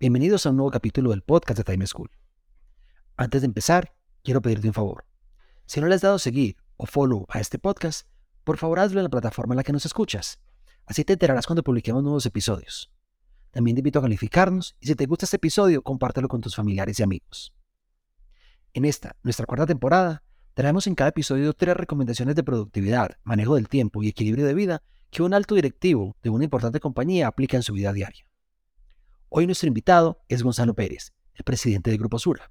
Bienvenidos a un nuevo capítulo del podcast de Time School. Antes de empezar, quiero pedirte un favor. Si no le has dado seguir o follow a este podcast, por favor hazlo en la plataforma en la que nos escuchas. Así te enterarás cuando publiquemos nuevos episodios. También te invito a calificarnos y si te gusta este episodio, compártelo con tus familiares y amigos. En esta, nuestra cuarta temporada, traemos en cada episodio tres recomendaciones de productividad, manejo del tiempo y equilibrio de vida que un alto directivo de una importante compañía aplica en su vida diaria. Hoy nuestro invitado es Gonzalo Pérez, el presidente de Grupo Sura.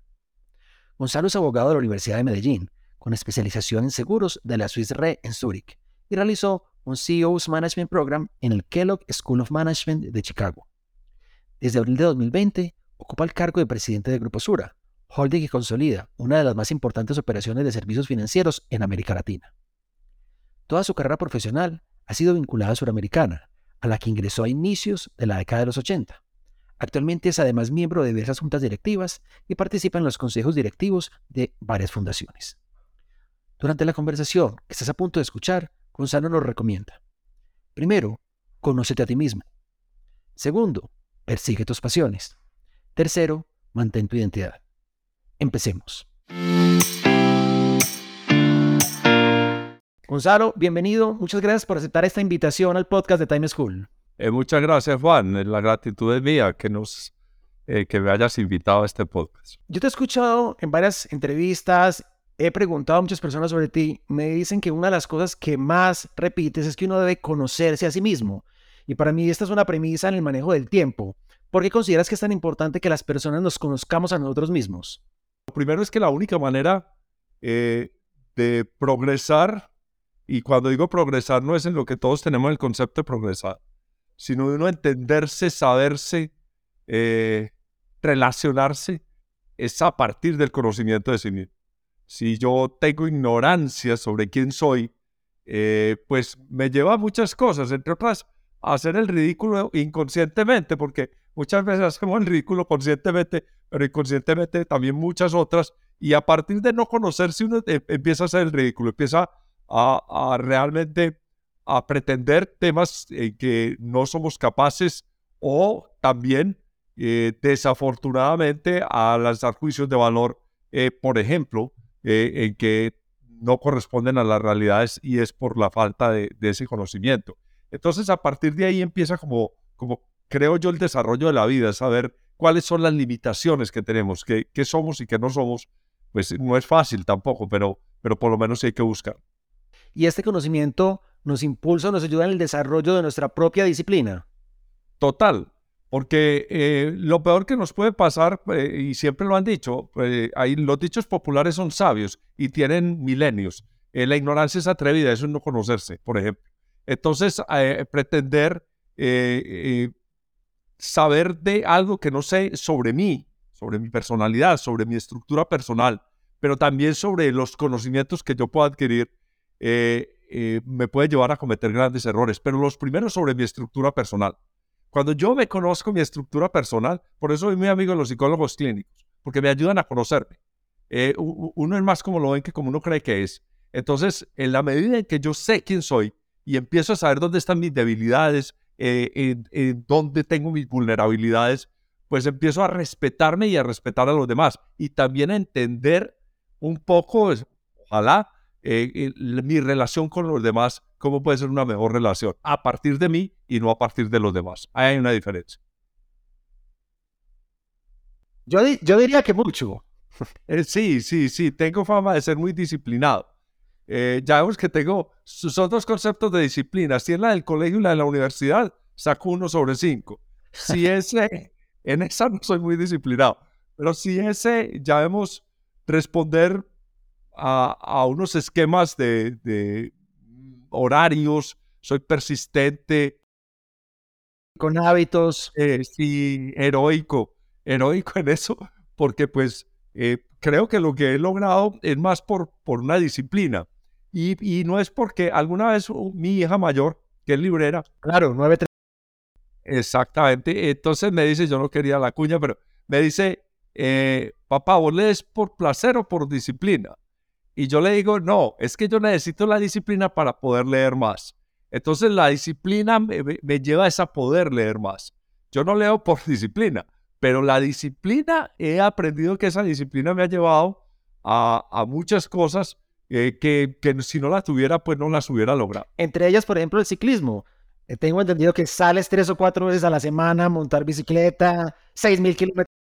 Gonzalo es abogado de la Universidad de Medellín, con especialización en seguros de la Swiss Re en Zurich, y realizó un CEO's Management Program en el Kellogg School of Management de Chicago. Desde abril de 2020, ocupa el cargo de presidente de Grupo Sura, holding que consolida una de las más importantes operaciones de servicios financieros en América Latina. Toda su carrera profesional ha sido vinculada a Suramericana, a la que ingresó a inicios de la década de los 80 Actualmente es además miembro de diversas juntas directivas y participa en los consejos directivos de varias fundaciones. Durante la conversación que estás a punto de escuchar, Gonzalo nos recomienda. Primero, conócete a ti mismo. Segundo, persigue tus pasiones. Tercero, mantén tu identidad. Empecemos. Gonzalo, bienvenido. Muchas gracias por aceptar esta invitación al podcast de Time School. Eh, muchas gracias, Juan. Eh, la gratitud es mía que, nos, eh, que me hayas invitado a este podcast. Yo te he escuchado en varias entrevistas, he preguntado a muchas personas sobre ti. Me dicen que una de las cosas que más repites es que uno debe conocerse a sí mismo. Y para mí esta es una premisa en el manejo del tiempo. ¿Por qué consideras que es tan importante que las personas nos conozcamos a nosotros mismos? Lo primero es que la única manera de progresar, y cuando digo progresar no es en lo que todos tenemos el concepto de progresar, sino de uno entenderse, saberse, eh, relacionarse, es a partir del conocimiento de sí mismo. Si yo tengo ignorancia sobre quién soy, eh, pues me lleva a muchas cosas, entre otras, a hacer el ridículo inconscientemente, porque muchas veces hacemos el ridículo conscientemente, pero inconscientemente también muchas otras, y a partir de no conocerse uno eh, empieza a hacer el ridículo, empieza a, a realmente a pretender temas en que no somos capaces o también, eh, desafortunadamente, a lanzar juicios de valor, eh, por ejemplo, eh, en que no corresponden a las realidades y es por la falta de, ese conocimiento. Entonces, a partir de ahí empieza como, como, creo yo, el desarrollo de la vida, saber cuáles son las limitaciones que tenemos, qué somos y qué no somos. Pues no es fácil tampoco, pero, pero por lo menos hay que buscar. Y este conocimiento nos impulsa, nos ayuda en el desarrollo de nuestra propia disciplina. Total, porque eh, lo peor que nos puede pasar, eh, y siempre lo han dicho, eh, los dichos populares son sabios y tienen milenios. la ignorancia es atrevida, eso es no conocerse, por ejemplo. Entonces, pretender saber de algo que no sé sobre mí, sobre mi personalidad, sobre mi estructura personal, pero también sobre los conocimientos que yo puedo adquirir, eh, me puede llevar a cometer grandes errores, pero los primeros sobre mi estructura personal. Cuando yo me conozco mi estructura personal, por eso soy muy amigo de los psicólogos clínicos, porque me ayudan a conocerme. Eh, uno es más como lo ven que como uno cree que es. Entonces, en la medida en que yo sé quién soy y empiezo a saber dónde están mis debilidades, eh, en, dónde tengo mis vulnerabilidades, pues empiezo a respetarme y a respetar a los demás y también a entender un poco, ojalá, eh, mi relación con los demás, cómo puede ser una mejor relación a partir de mí y no a partir de los demás. Ahí hay una diferencia. Yo, yo diría que mucho. Eh, sí, sí, sí, tengo fama de ser muy disciplinado. Eh, ya vemos que tengo sus otros conceptos de disciplina. Si es la del colegio y la de la universidad, saco uno sobre cinco. Si ese, en esa no soy muy disciplinado. Pero si ese, ya vemos responder a, unos esquemas de, horarios, soy persistente. Con hábitos. Eh, sí, heroico. heroico en eso, porque pues eh, creo que lo que he logrado es más por, por una disciplina. Y, y no es porque alguna vez mi hija mayor, que es librera. Claro, nueve. Exactamente. Entonces me dice, yo no quería la cuña, pero me dice, eh, papá, ¿vos lees por placer o por disciplina? Y yo le digo, no, es que yo necesito la disciplina para poder leer más. Entonces la disciplina me, me lleva a poder leer más. Yo no leo por disciplina, pero la disciplina, he aprendido que esa disciplina me ha llevado a, a muchas cosas eh, que, que, si no la tuviera, pues no las hubiera logrado. Entre ellas, por ejemplo, el ciclismo. Eh, tengo entendido que sales tres o cuatro veces a la semana montar bicicleta, seis mil kilómetros.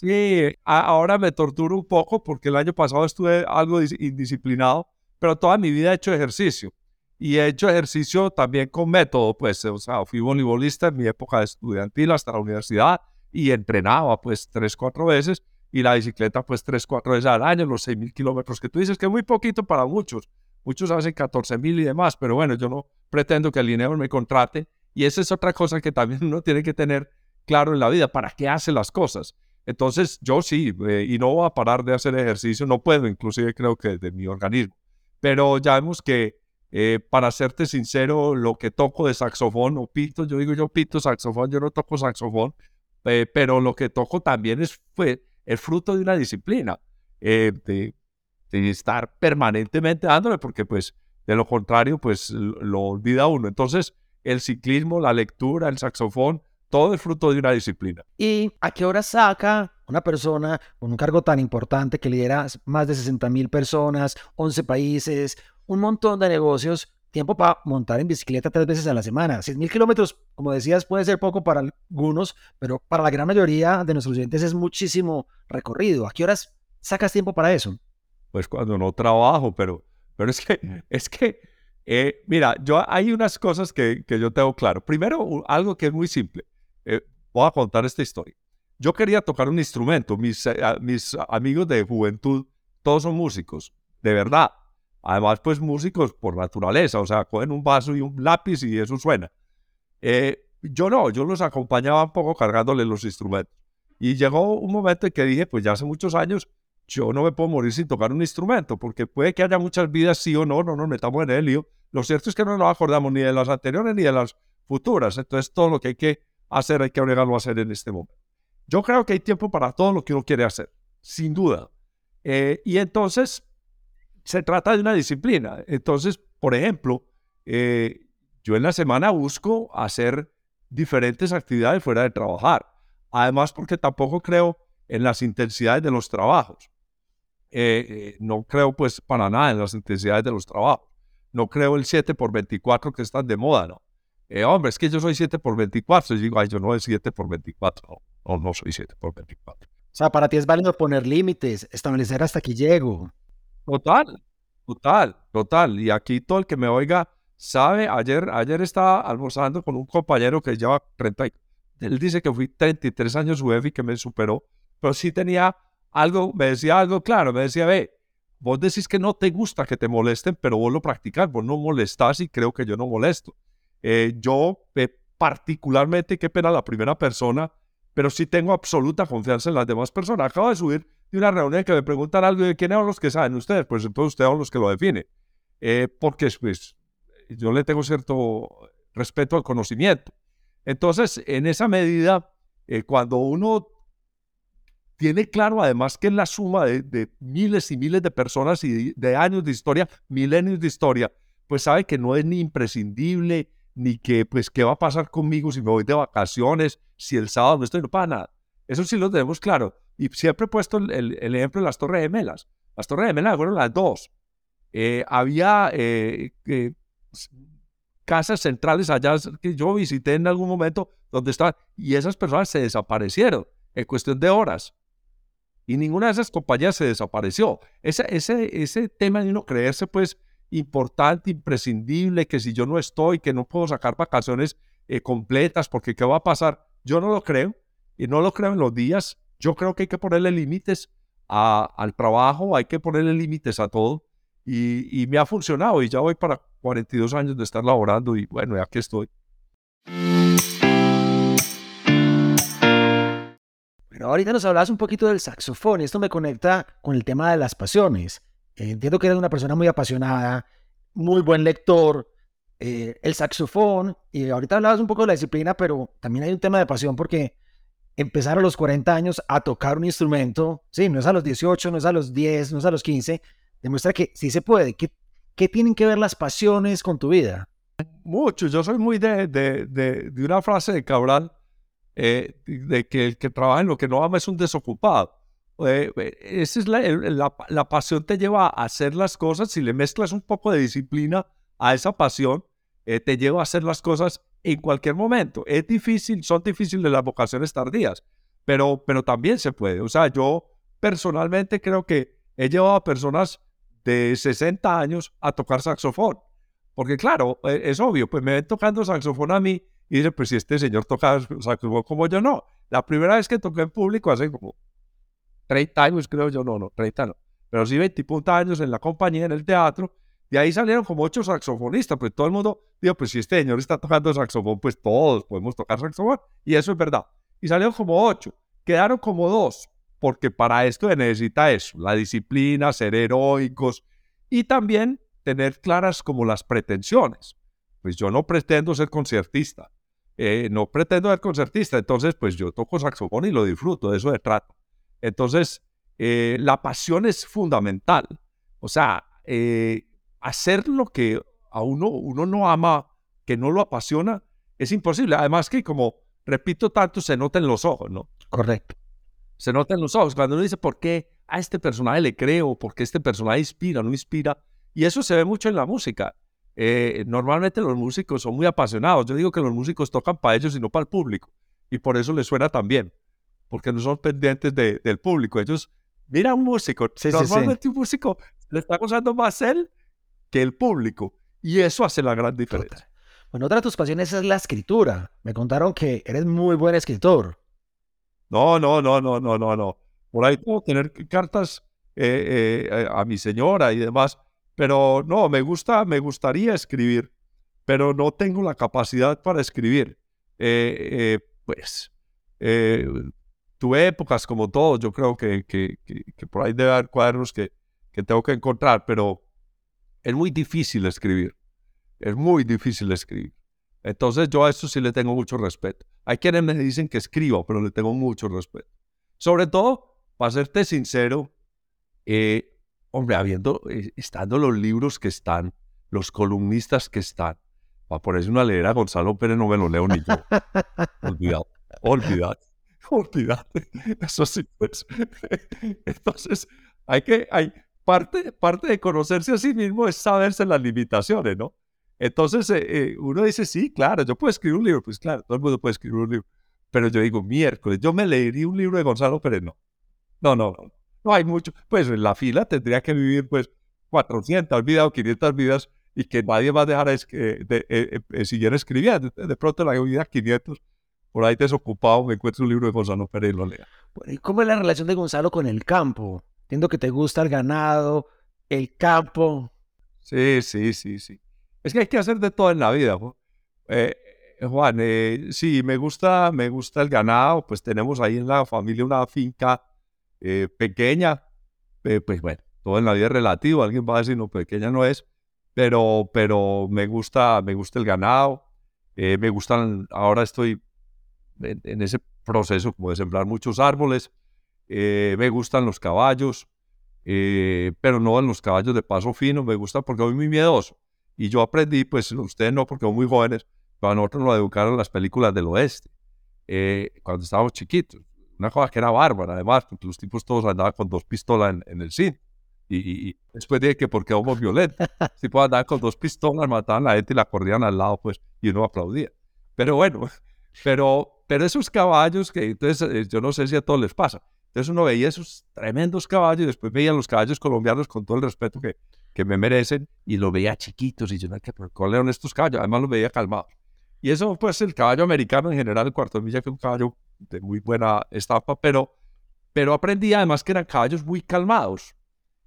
Sí, ahora me torturo un poco porque el año pasado estuve algo indisciplinado, pero toda mi vida he hecho ejercicio. Y he hecho ejercicio también con método, pues, o sea, fui voleibolista en mi época de estudiantil hasta la universidad y entrenaba pues tres, cuatro veces y la bicicleta pues tres, cuatro veces al año, los seis mil kilómetros que tú dices, que es muy poquito para muchos. Muchos hacen 14 mil y demás, pero bueno, yo no pretendo que el dinero me contrate y esa es otra cosa que también uno tiene que tener claro en la vida, ¿para qué hace las cosas? Entonces yo sí, eh, y no voy a parar de hacer ejercicio, no puedo, inclusive creo que de mi organismo, pero ya vemos que eh, para serte sincero, lo que toco de saxofón o pito, yo digo yo pito saxofón, yo no toco saxofón, eh, pero lo que toco también es fue el fruto de una disciplina, eh, de, estar permanentemente dándole, porque pues de lo contrario, pues lo olvida uno. Entonces, el ciclismo, la lectura, el saxofón, todo es fruto de una disciplina. ¿Y a qué hora saca una persona con un cargo tan importante que lidera más de 60 mil personas, 11 países, un montón de negocios, tiempo para montar en bicicleta tres veces a la semana. Seis mil kilómetros, como decías, puede ser poco para algunos, pero para la gran mayoría de nuestros oyentes es muchísimo recorrido. ¿A qué horas sacas tiempo para eso? Pues cuando no trabajo, pero, pero es que, es que, eh, mira, yo hay unas cosas que, que, yo tengo claro. Primero, algo que es muy simple. Eh, voy a contar esta historia. Yo quería tocar un instrumento. Mis, eh, mis amigos de juventud, todos son músicos, de verdad Además, pues músicos por naturaleza, o sea, cogen un vaso y un lápiz y eso suena. Eh, yo no, yo los acompañaba un poco cargándole los instrumentos. Y llegó un momento en que dije, pues ya hace muchos años, yo no me puedo morir sin tocar un instrumento, porque puede que haya muchas vidas, sí o no, no nos metamos en el lío. Lo cierto es que no nos acordamos ni de las anteriores ni de las futuras. Entonces, todo lo que hay que hacer, hay que obligarlo a hacer en este momento. Yo creo que hay tiempo para todo lo que uno quiere hacer, sin duda. Eh, y entonces, se trata de una disciplina. Entonces, por ejemplo, eh, yo en la semana busco hacer diferentes actividades fuera de trabajar. Además, porque tampoco creo en las intensidades de los trabajos. Eh, eh, no creo pues para nada en las intensidades de los trabajos. No creo el 7 por 24 que están de moda, ¿no? Hombre, es que yo soy 7 por 24. Y digo, ay, yo no soy 7 por 24. No, no, no soy 7 por 24. O sea, para ti es válido poner límites, establecer hasta aquí llego. Total, total, total. Y aquí todo el que me oiga sabe, ayer, ayer estaba almorzando con un compañero que lleva 30, él dice que fui 33 años UEF y que me superó, pero sí tenía algo, me decía algo claro, me decía, ve, vos decís que no te gusta que te molesten, pero vos lo practicas, vos no molestás y creo que yo no molesto. Eh, yo eh, particularmente, qué pena la primera persona, pero sí tengo absoluta confianza en las demás personas. Acabo de subir de una reunión que me preguntan algo de quiénes son los que saben ustedes, pues entonces ustedes son los que lo definen. Eh, porque pues, yo le tengo cierto respeto al conocimiento. Entonces, en esa medida, eh, cuando uno tiene claro además que es la suma de, miles y miles de personas y de, años de historia, milenios de historia, pues sabe que no es ni imprescindible, ni que, pues, ¿qué va a pasar conmigo si me voy de vacaciones, si el sábado no estoy? No para nada. Eso sí lo tenemos claro. Y siempre he puesto el, ejemplo de las Torres Gemelas. Las Torres Gemelas fueron las dos. Eh, había eh, casas centrales allá que yo visité en algún momento donde estaban y esas personas se desaparecieron en cuestión de horas. Y ninguna de esas compañías se desapareció. Ese, ese, ese tema de uno creerse, pues, importante, imprescindible, que si yo no estoy, que no puedo sacar vacaciones eh, completas, porque ¿qué va a pasar? Yo no lo creo. Y no lo creo en los días yo creo que hay que ponerle límites al trabajo, hay que ponerle límites a todo. Y, me ha funcionado y ya voy para 42 años de estar laborando y bueno, ya que estoy. Bueno, ahorita nos hablabas un poquito del saxofón y esto me conecta con el tema de las pasiones. Entiendo que eres una persona muy apasionada, muy buen lector, eh, el saxofón, y ahorita hablabas un poco de la disciplina, pero también hay un tema de pasión porque empezar a los 40 años a tocar un instrumento, sí, no es a los 18, no es a los 10, no es a los 15, demuestra que sí se puede. ¿Qué, qué tienen que ver las pasiones con tu vida? Mucho, yo soy muy de una frase de Cabral, eh, de que el que trabaja en lo que no ama es un desocupado. Eh, esa es la, la, pasión te lleva a hacer las cosas, si le mezclas un poco de disciplina a esa pasión, eh, te lleva a hacer las cosas en cualquier momento. Es difícil, son difíciles las vocaciones tardías, pero, pero también se puede. O sea, yo personalmente creo que he llevado a personas de 60 años a tocar saxofón. Porque claro, es obvio, pues me ven tocando saxofón a mí y dicen, pues si este señor toca saxofón como yo no. La primera vez que toqué en público hace como 30 años, creo yo, no, no, 30 no. Pero sí 20 años en la compañía, en el teatro, y ahí salieron como ocho saxofonistas, pues todo el mundo dijo, pues si este señor está tocando saxofón, pues todos podemos tocar saxofón. Y eso es verdad. Y salieron como ocho. Quedaron como dos, porque para esto se necesita eso, la disciplina, ser heroicos y también tener claras como las pretensiones. Pues yo no pretendo ser concertista, eh, no pretendo ser concertista, entonces pues yo toco saxofón y lo disfruto, de eso de trato. Entonces, eh, la pasión es fundamental. O sea, eh, hacer lo que a uno, uno no ama, que no lo apasiona, es imposible. Además que, como repito tanto, se nota en los ojos, ¿no? Correcto. Se nota en los ojos. Cuando uno dice, ¿por qué a este personaje le creo? ¿Por qué este personaje inspira, no inspira? Y eso se ve mucho en la música. Eh, normalmente los músicos son muy apasionados. Yo digo que los músicos tocan para ellos y no para el público. Y por eso les suena tan bien. Porque no son pendientes del público. Ellos, mira un músico. normalmente un músico le está gozando más él que el público. Y eso hace la gran diferencia. Bueno, otra de tus pasiones es la escritura. Me contaron que eres muy buen escritor. No, no, no, no, no, no, no. Por ahí puedo tener cartas eh, eh, a mi señora y demás, pero no, me gusta, me gustaría escribir, pero no tengo la capacidad para escribir. Eh, pues tuve épocas como todos, yo creo que, que, que, por ahí debe haber cuadernos que, que tengo que encontrar, pero es muy difícil escribir. Es muy difícil escribir. Entonces yo a esto sí le tengo mucho respeto. Hay quienes me dicen que escribo, pero le tengo mucho respeto. Sobre todo, para serte sincero, eh, hombre, habiendo, eh, estando los libros que están, los columnistas que están, para ponerse una leer a Gonzalo Pérez no me lo leo ni yo. olvidado, olvidado, olvidado. Eso sí, pues. Entonces, hay que, hay, parte, parte de conocerse a sí mismo es saberse las limitaciones, ¿no? Entonces eh, eh, uno dice, sí, claro, yo puedo escribir un libro, pues claro, todo el mundo puede escribir un libro. Pero yo digo, miércoles, yo me leería un libro de Gonzalo Pérez, no. No, no, no. No hay mucho. Pues en la fila tendría que vivir pues 400 vidas o 500 vidas y que nadie va a dejar es que de, eh, siguiera escribiendo. De pronto la vida 500, por ahí desocupado, me encuentro un libro de Gonzalo Pérez y lo lea. Bueno, ¿Y cómo es la relación de Gonzalo con el campo? Entiendo que te gusta el ganado, el campo. Sí, sí, sí, sí. Es que hay que hacer de todo en la vida. Eh, Juan, eh, sí, me gusta, me gusta el ganado. Pues tenemos ahí en la familia una finca eh, pequeña. pues bueno, todo en la vida es relativo. Alguien va a decir, no, pequeña no es. Pero, pero me gusta, me gusta el ganado. me gustan, ahora estoy en, en, ese proceso como de sembrar muchos árboles. Eh, me gustan los caballos, eh, pero no en los caballos de paso fino, me gusta porque soy muy miedoso. Y yo aprendí, pues ustedes no, porque son muy jóvenes, pero a nosotros nos educaron las películas del oeste, eh, cuando estábamos chiquitos. Una cosa que era bárbara, además, porque los tipos todos andaban con dos pistolas en, el cine. Y, después dije que porque somos violentos. Los tipos andaban con dos pistolas, mataban a la gente y la corrían al lado, pues, y uno aplaudía. Pero bueno, pero, pero esos caballos que entonces yo no sé si a todos les pasa, entonces uno veía esos tremendos caballos y después veía los caballos colombianos con todo el respeto que, que me merecen y los veía chiquitos y yo, no, ¿cuáles eran estos caballos? Además los veía calmados. Y eso pues el caballo americano en general, el cuarto de milla, que es un caballo de muy buena estampa, pero, pero aprendí además que eran caballos muy calmados.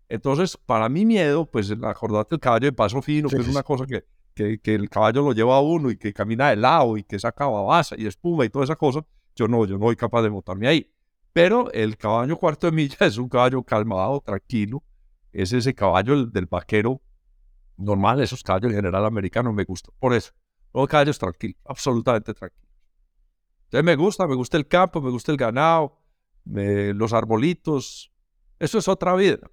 Entonces, para mi miedo, pues acordate el caballo de paso fino, que es una cosa que, que, el caballo lo lleva a uno y que camina de lado y que saca babasa y espuma y toda esa cosa, yo no, yo no soy capaz de montarme ahí. Pero el caballo cuarto de milla es un caballo calmado, tranquilo. Es ese caballo del vaquero normal, esos caballos en general americanos me gustan. Por eso, los caballos tranquilos, absolutamente tranquilos. Entonces me gusta, me gusta el campo, me gusta el ganado, los arbolitos. Eso es otra vida.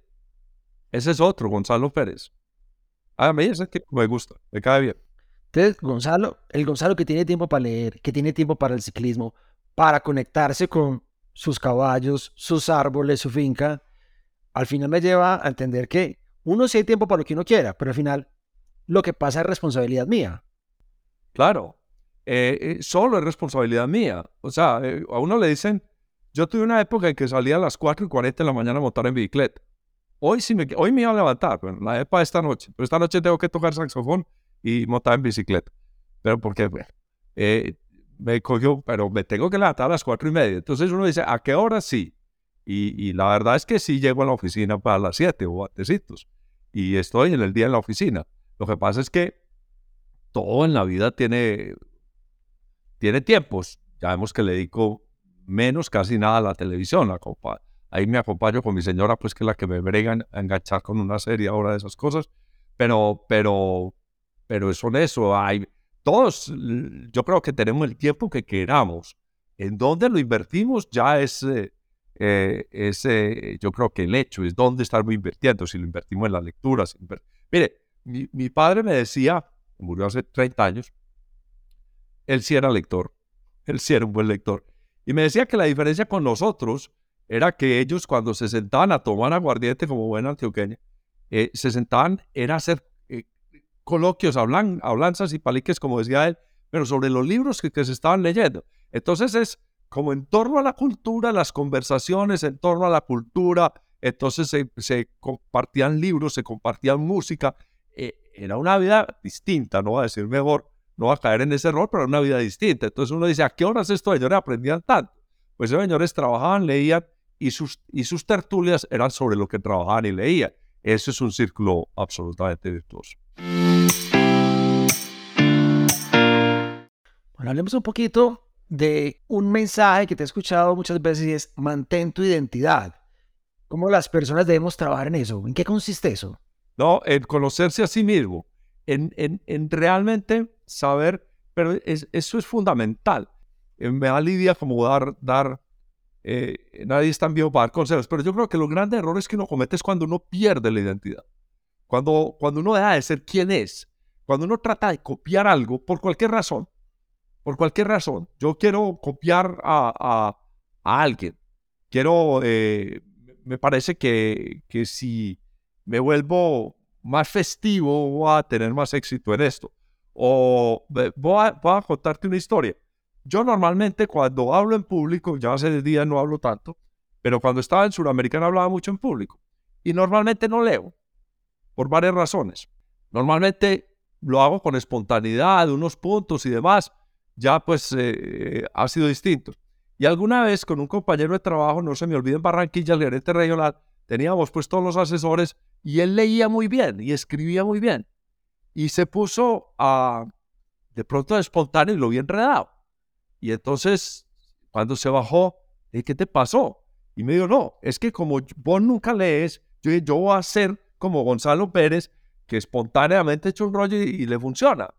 Ese es otro, Gonzalo Pérez. A mí ese que me gusta, me cae bien. Entonces, Gonzalo, el Gonzalo que tiene tiempo para leer, que tiene tiempo para el ciclismo, para conectarse con sus caballos, sus árboles, su finca, al final me lleva a entender que uno sí hay tiempo para lo que uno quiera, pero al final lo que pasa es responsabilidad mía. Claro, eh, eh, solo es responsabilidad mía. O sea, eh, a uno le dicen, yo tuve una época en que salía a las 4 y 40 de la mañana a montar en bicicleta. Hoy sí me, hoy me iba a levantar, pero la época de esta noche. Pero esta noche tengo que tocar saxofón y montar en bicicleta. Pero porque, bueno, me cogió, pero me tengo que levantar a las cuatro y media. Entonces uno dice, ¿a qué hora sí? Y, la verdad es que sí llego a la oficina para las siete o antecitos. Y estoy en el día en la oficina. Lo que pasa es que todo en la vida tiene, tiene tiempos. Ya vemos que le dedico menos, casi nada a la televisión. Ahí me acompaño con mi señora, pues que es la que me brega a enganchar con una serie ahora de esas cosas. Pero, pero, pero son eso. Hay, todos, yo creo que tenemos el tiempo que queramos. En dónde lo invertimos ya es, eh, eh, yo creo que el hecho es dónde estamos invirtiendo, si lo invertimos en la lectura. Mire, mi, padre me decía, murió hace 30 años, él sí era lector, él sí era un buen lector, y me decía que la diferencia con nosotros era que ellos cuando se sentaban a tomar aguardiente como buena antioqueña, eh, se sentaban, era hacer coloquios, hablan, hablanzas y paliques, como decía él, pero sobre los libros que, se estaban leyendo. Entonces es como en torno a la cultura, las conversaciones en torno a la cultura, entonces se, compartían libros, se compartían música. Eh, era una vida distinta, no voy a decir mejor, no va a caer en ese error, pero era una vida distinta. Entonces uno dice, ¿a qué horas estos señores aprendían tanto? Pues esos señores trabajaban, leían y sus, y sus tertulias eran sobre lo que trabajaban y leían. Eso es un círculo absolutamente virtuoso. Bueno, hablemos un poquito de un mensaje que te he escuchado muchas veces y es mantén tu identidad. ¿Cómo las personas debemos trabajar en eso? ¿En qué consiste eso? No, en conocerse a sí mismo, en, en, realmente saber, pero eso es fundamental. Eh, me da lidia como dar, dar eh, nadie está en vivo para dar consejos, pero yo creo que los grandes errores que uno comete es cuando uno pierde la identidad. Cuando, cuando uno deja de ser quien es, cuando uno trata de copiar algo por cualquier razón, por cualquier razón. Yo quiero copiar a, alguien. Quiero, eh, me parece que, que si me vuelvo más festivo, voy a tener más éxito en esto. O voy a, voy a contarte una historia. Yo normalmente cuando hablo en público, ya hace días no hablo tanto, pero cuando estaba en Suramericana hablaba mucho en público. Y normalmente no leo, por varias razones. Normalmente lo hago con espontaneidad, unos puntos y demás, ya pues eh, ha sido distinto. Y alguna vez con un compañero de trabajo, no se me olvide en Barranquilla, el gerente regional, teníamos pues todos los asesores y él leía muy bien y escribía muy bien. Y se puso a, de pronto espontáneo y lo vi enredado. Y entonces, cuando se bajó, dije, ¿qué te pasó? Y me dijo, no, es que como vos nunca lees, yo, yo voy a ser como Gonzalo Pérez, que espontáneamente echa un rollo y le funciona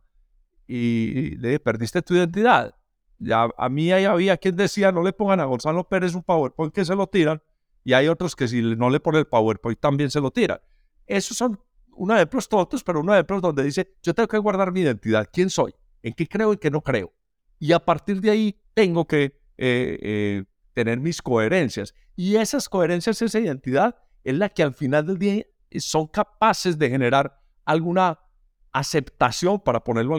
y le perdiste tu identidad. Ya, a mí ahí había quien decía, no le pongan a Gonzalo Pérez un PowerPoint que se lo tiran, y hay otros que si no le ponen el PowerPoint también se lo tiran. Esos son unos ejemplos tontos, pero unos ejemplos donde dice, yo tengo que guardar mi identidad, quién soy, en qué creo y qué no creo. Y a partir de ahí tengo que eh, eh, tener mis coherencias. Y esas coherencias, esa identidad, es la que al final del día son capaces de generar alguna aceptación, para ponerlo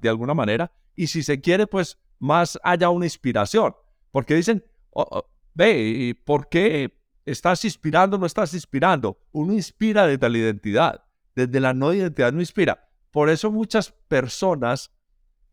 de alguna manera, y si se quiere, pues más haya una inspiración. Porque dicen, oh, oh, ve, ¿por qué estás inspirando no estás inspirando? Uno inspira desde la identidad, desde la no identidad no inspira. Por eso muchas personas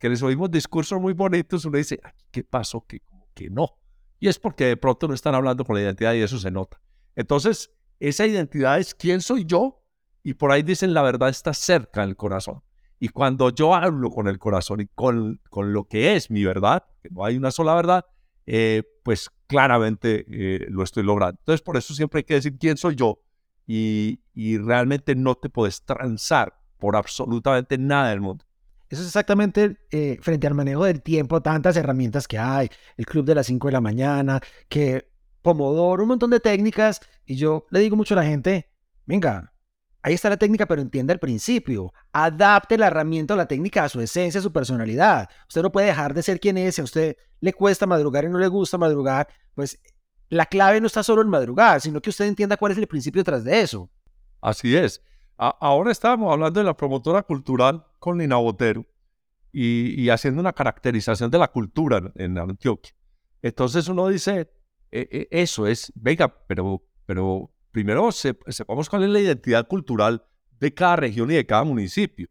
que les oímos discursos muy bonitos, uno dice, ¿qué pasó? Que, que no. Y es porque de pronto no están hablando con la identidad y eso se nota. Entonces, esa identidad es quién soy yo y por ahí dicen la verdad está cerca del corazón. Y cuando yo hablo con el corazón y con, con lo que es mi verdad, que no hay una sola verdad, eh, pues claramente eh, lo estoy logrando. Entonces, por eso siempre hay que decir quién soy yo y, y realmente no te puedes transar por absolutamente nada del mundo. Eso es exactamente eh, frente al manejo del tiempo, tantas herramientas que hay, el club de las 5 de la mañana, que Pomodoro, un montón de técnicas, y yo le digo mucho a la gente, venga, ahí está la técnica, pero entienda el principio, adapte la herramienta o la técnica a su esencia, a su personalidad. Usted no puede dejar de ser quien es, si a usted le cuesta madrugar y no le gusta madrugar, pues la clave no está solo en madrugar, sino que usted entienda cuál es el principio detrás de eso. Así es ahora estábamos hablando de la promotora cultural con Lina Botero y, haciendo una caracterización de la cultura en Antioquia. Entonces uno dice, e, e, eso es, venga, pero, pero primero sepamos cuál es la identidad cultural de cada región y de cada municipio.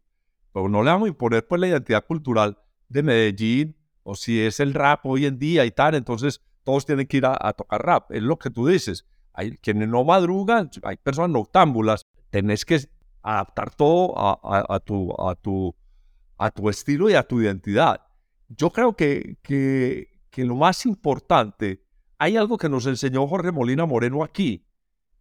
Pero no le vamos a imponer pues la identidad cultural de Medellín o si es el rap hoy en día y tal, entonces todos tienen que ir a, a tocar rap. Es lo que tú dices. Hay quienes no madrugan, hay personas noctámbulas, tenés que adaptar todo a, tu, estilo y a tu identidad. Yo creo que, lo más importante, hay algo que nos enseñó Jorge Molina Moreno aquí,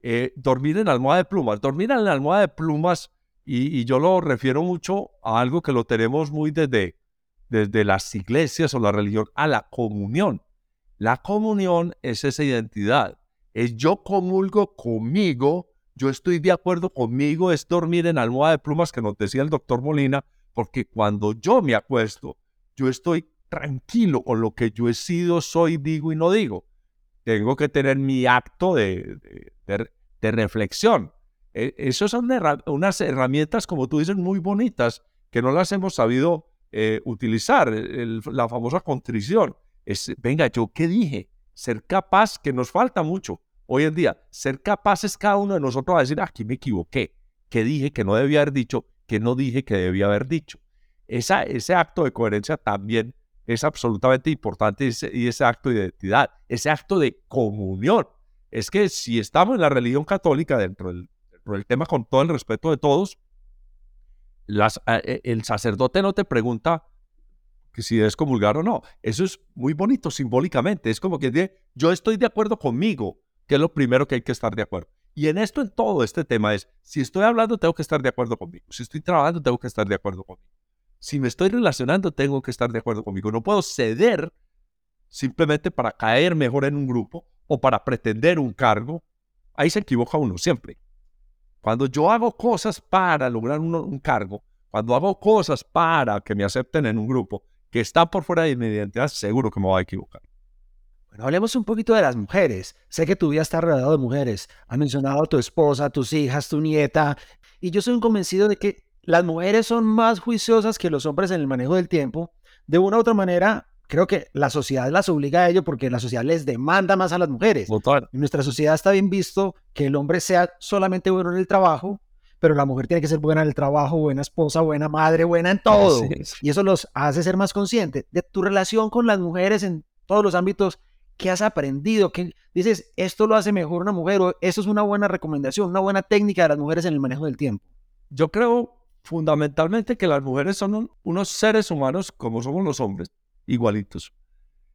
eh, dormir en almohada de plumas. Dormir en la almohada de plumas, y, yo lo refiero mucho a algo que lo tenemos muy desde, desde las iglesias o la religión, a la comunión. La comunión es esa identidad. Es yo comulgo conmigo yo estoy de acuerdo conmigo, es dormir en almohada de plumas que nos decía el doctor Molina, porque cuando yo me acuesto, yo estoy tranquilo con lo que yo he sido, soy, digo y no digo. Tengo que tener mi acto de, de, reflexión. E, esas son unas herramientas, como tú dices, muy bonitas, que no las hemos sabido eh, utilizar. la famosa contrición. Venga, yo qué dije, ser capaz, que nos falta mucho, hoy en día, ser capaces cada uno de nosotros a decir, aquí me equivoqué, que dije que no debía haber dicho, que no dije que debía haber dicho. Esa, ese acto de coherencia también es absolutamente importante y ese, acto de identidad, ese acto de comunión. Es que si estamos en la religión católica, dentro del, tema con todo el respeto de todos, las, eh, el sacerdote no te pregunta que si debes comulgar o no. Eso es muy bonito simbólicamente. Es como que dice, yo estoy de acuerdo conmigo, es lo primero que hay que estar de acuerdo. Y en esto, en todo este tema es, si estoy hablando, tengo que estar de acuerdo conmigo. Si estoy trabajando, tengo que estar de acuerdo conmigo. Si me estoy relacionando, tengo que estar de acuerdo conmigo. No puedo ceder simplemente para caer mejor en un grupo o para pretender un cargo. Ahí se equivoca uno siempre. Cuando yo hago cosas para lograr un, cargo, cuando hago cosas para que me acepten en un grupo que está por fuera de mi identidad, seguro que me voy a equivocar. Bueno, hablemos un poquito de las mujeres. Sé que tu vida está rodeado de mujeres. Has mencionado a tu esposa, tus hijas, tu nieta. Y yo soy un convencido de que las mujeres son más juiciosas que los hombres en el manejo del tiempo. De una u otra manera, creo que la sociedad las obliga a ello porque la sociedad les demanda más a las mujeres. En nuestra sociedad está bien visto que el hombre sea solamente bueno en el trabajo, pero la mujer tiene que ser buena en el trabajo, buena esposa, buena madre, buena en todo. Y eso los hace ser más conscientes de tu relación con las mujeres en todos los ámbitos ¿Qué has aprendido? ¿Qué dices, esto lo hace mejor una mujer o eso es una buena recomendación, una buena técnica de las mujeres en el manejo del tiempo? Yo creo fundamentalmente que las mujeres son unos seres humanos como somos los hombres, igualitos.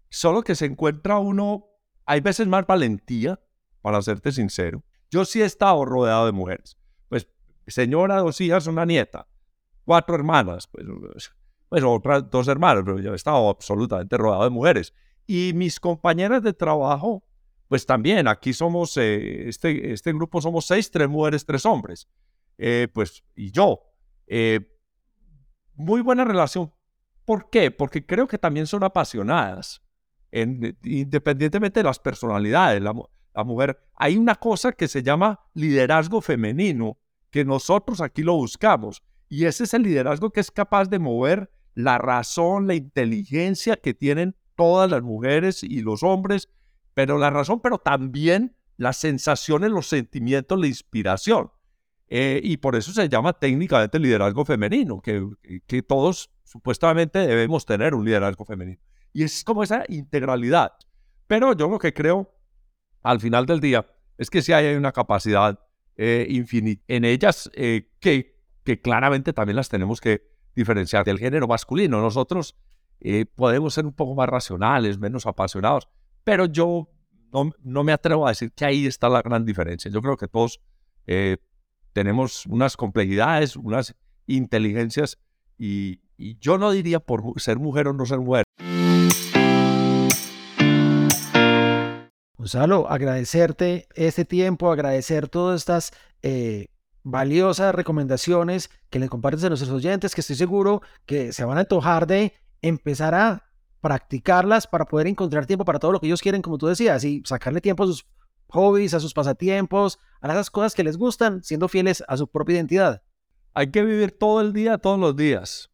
Solo que se encuentra uno, hay veces más valentía, para serte sincero. Yo sí he estado rodeado de mujeres. Pues, señora, dos hijas, una nieta, cuatro hermanas, pues, pues otras dos hermanas, pero yo he estado absolutamente rodeado de mujeres. Y mis compañeras de trabajo, pues también, aquí somos, eh, este, este grupo somos seis, tres mujeres, tres hombres. Eh, pues, y yo. Eh, muy buena relación. ¿Por qué? Porque creo que también son apasionadas, independientemente de las personalidades. La, la mujer, hay una cosa que se llama liderazgo femenino, que nosotros aquí lo buscamos. Y ese es el liderazgo que es capaz de mover la razón, la inteligencia que tienen todas las mujeres y los hombres, pero la razón, pero también las sensaciones, los sentimientos, la inspiración. Eh, y por eso se llama técnicamente liderazgo femenino, que, todos supuestamente debemos tener un liderazgo femenino. Y es como esa integralidad. Pero yo lo que creo al final del día es que sí hay una capacidad eh, infinita en ellas eh, que claramente también las tenemos que diferenciar del género masculino. Nosotros eh, podemos ser un poco más racionales, menos apasionados, pero yo no, no, me atrevo a decir que ahí está la gran diferencia. Yo creo que todos eh, tenemos unas complejidades, unas inteligencias y, y yo no diría por ser mujer o no ser mujer. Gonzalo, agradecerte este tiempo, agradecer todas estas eh, valiosas recomendaciones que le compartes a nuestros oyentes, que estoy seguro que se van a antojar de empezar a practicarlas para poder encontrar tiempo para todo lo que ellos quieren, como tú decías, y sacarle tiempo a sus hobbies, a sus pasatiempos, a esas cosas que les gustan, siendo fieles a su propia identidad. Hay que vivir todo el día, todos los días.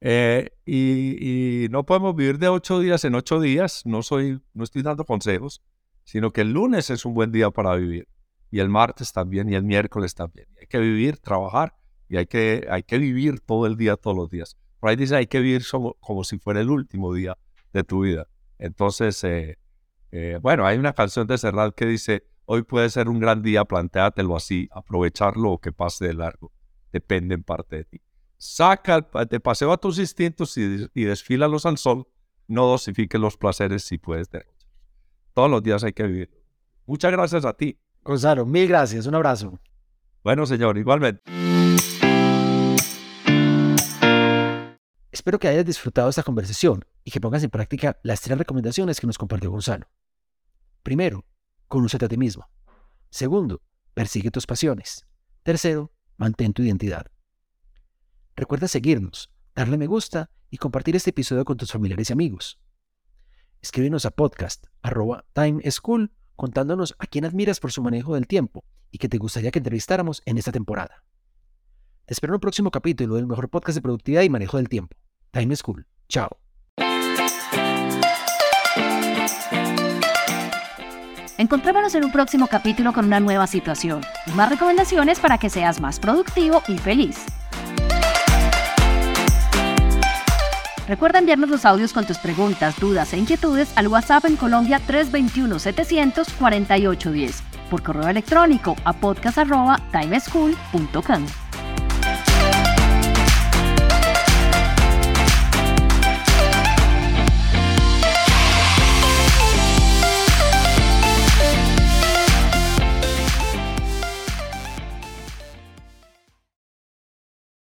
Eh, y, y, no podemos vivir de ocho días en ocho días. No, soy, no estoy dando consejos, sino que el lunes es un buen día para vivir. Y el martes también, y el miércoles también. Hay que vivir, trabajar, y hay que, hay que vivir todo el día, todos los días. Por ahí dice, hay que vivir como, como si fuera el último día de tu vida. Entonces, eh, eh, bueno, hay una canción de Serrat que dice, hoy puede ser un gran día, plantéatelo así, aprovecharlo o que pase de largo. Depende en parte de ti. Saca de paseo a tus instintos y, y desfílalos al sol. No dosifiques los placeres si puedes tener. Todos los días hay que vivir. Muchas gracias a ti. Gonzalo, mil gracias. Un abrazo. Bueno, señor, igualmente. Espero que hayas disfrutado esta conversación y que pongas en práctica las tres recomendaciones que nos compartió Gonzalo. Primero, conócete a ti mismo. Segundo, persigue tus pasiones. Tercero, mantén tu identidad. Recuerda seguirnos, darle me gusta y compartir este episodio con tus familiares y amigos. Escríbenos a podcast arroba contándonos a quién admiras por su manejo del tiempo y que te gustaría que entrevistáramos en esta temporada. Te espero en un próximo capítulo del mejor podcast de productividad y manejo del tiempo. Time School. Chao. Encontrémonos en un próximo capítulo con una nueva situación y más recomendaciones para que seas más productivo y feliz. Recuerda enviarnos los audios con tus preguntas, dudas e inquietudes al WhatsApp en Colombia 321-700-4810, por correo electrónico a podcast.timeschool.com.